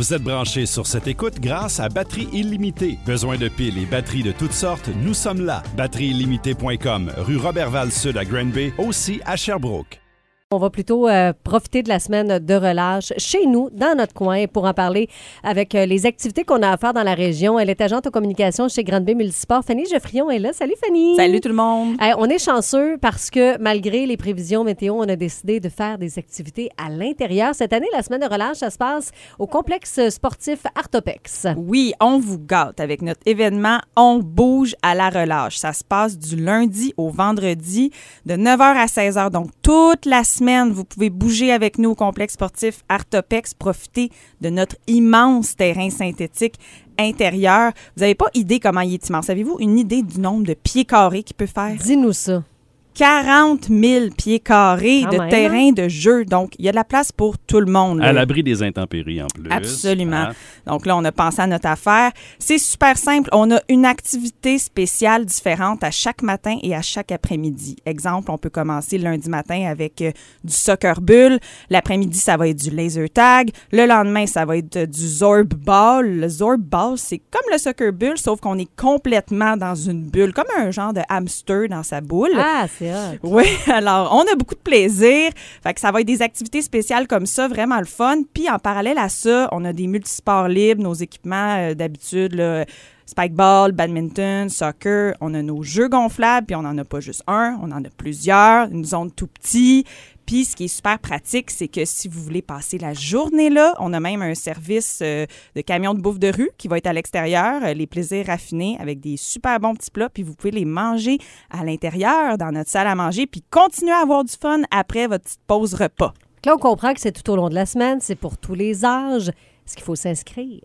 Vous êtes branché sur cette écoute grâce à Batterie illimitée. Besoin de piles et batteries de toutes sortes, nous sommes là. Batterieillimitée.com, rue Robertval Sud à Granby, aussi à Sherbrooke. On va plutôt euh, profiter de la semaine de relâche chez nous, dans notre coin, pour en parler avec euh, les activités qu'on a à faire dans la région. Elle est agente aux communications chez Grande-Bay Multisport. Fanny Geoffrion est là. Salut Fanny. Salut tout le monde. On est chanceux parce que malgré les prévisions météo, on a décidé de faire des activités à l'intérieur. Cette année, la semaine de relâche, ça se passe au complexe sportif Artopex. Oui, on vous gâte avec notre événement On bouge à la relâche. Ça se passe du lundi au vendredi de 9h à 16h. Donc toute la semaine, vous pouvez bouger avec nous au complexe sportif Artopex, profiter de notre immense terrain synthétique intérieur. Vous n'avez pas idée comment il est immense. Avez-vous une idée du nombre de pieds carrés qu'il peut faire? Dis-nous ça. 40 000 pieds carrés de même, terrain de jeu. Donc, il y a de la place pour tout le monde. là. À l'abri des intempéries en plus. Absolument. Hein? Donc là, on a pensé à notre affaire. C'est super simple. On a une activité spéciale différente à chaque matin et à chaque après-midi. Exemple, on peut commencer lundi matin avec euh, du soccer bull. L'après-midi, ça va être du laser tag. Le lendemain, ça va être euh, du zorb ball. Le zorb ball, c'est comme le soccer bull, sauf qu'on est complètement dans une bulle, comme un genre de hamster dans sa boule. Ah, c'est Oui, alors on a beaucoup de plaisir. Fait que ça va être des activités spéciales comme ça, vraiment le fun. Puis en parallèle à ça, on a des multisports libres, nos équipements euh, d'habitude, spikeball, badminton, soccer. On a nos jeux gonflables, puis on n'en a pas juste un, on en a plusieurs, une zone tout petit. Puis ce qui est super pratique, c'est que si vous voulez passer la journée là, on a même un service euh, de camion de bouffe de rue qui va être à l'extérieur, euh, les plaisirs raffinés avec des super bons petits plats, puis vous pouvez les manger à l'intérieur dans notre salle à manger, puis continuer à avoir du fun après votre petite pause repas. Là, on comprend que c'est tout au long de la semaine, c'est pour tous les âges. Est-ce qu'il faut s'inscrire?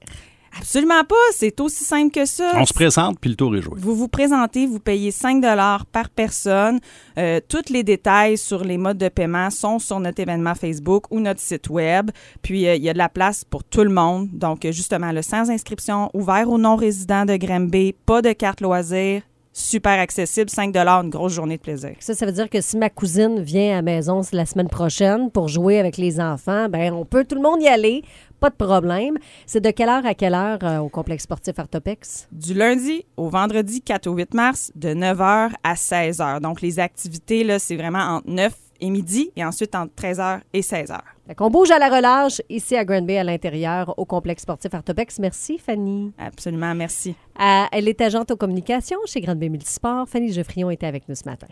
Absolument pas, c'est aussi simple que ça. On se présente, puis le tour est joué. Vous vous présentez, vous payez 5 par personne. Euh, tous les détails sur les modes de paiement sont sur notre événement Facebook ou notre site web. Puis, euh, il y a de la place pour tout le monde. Donc, justement, le sans inscription, ouvert aux non-résidents de Granby, pas de carte loisir, super accessible, 5 une grosse journée de plaisir. Ça, ça veut dire que si ma cousine vient à la maison la semaine prochaine pour jouer avec les enfants, ben on peut tout le monde y aller, pas de problème. C'est de quelle heure à quelle heure euh, au complexe sportif Artopex? Du lundi au vendredi 4 au 8 mars, de 9h à 16h. Donc, les activités, là, c'est vraiment entre 9 et midi et ensuite entre 13h et 16h. Fait qu'on bouge à la relâche ici à Grand Bay à l'intérieur au complexe sportif Artopex. Merci Fanny. Absolument, merci. Euh, elle est agente aux communications chez Grande Bay Multisport. Fanny Geoffrion était avec nous ce matin.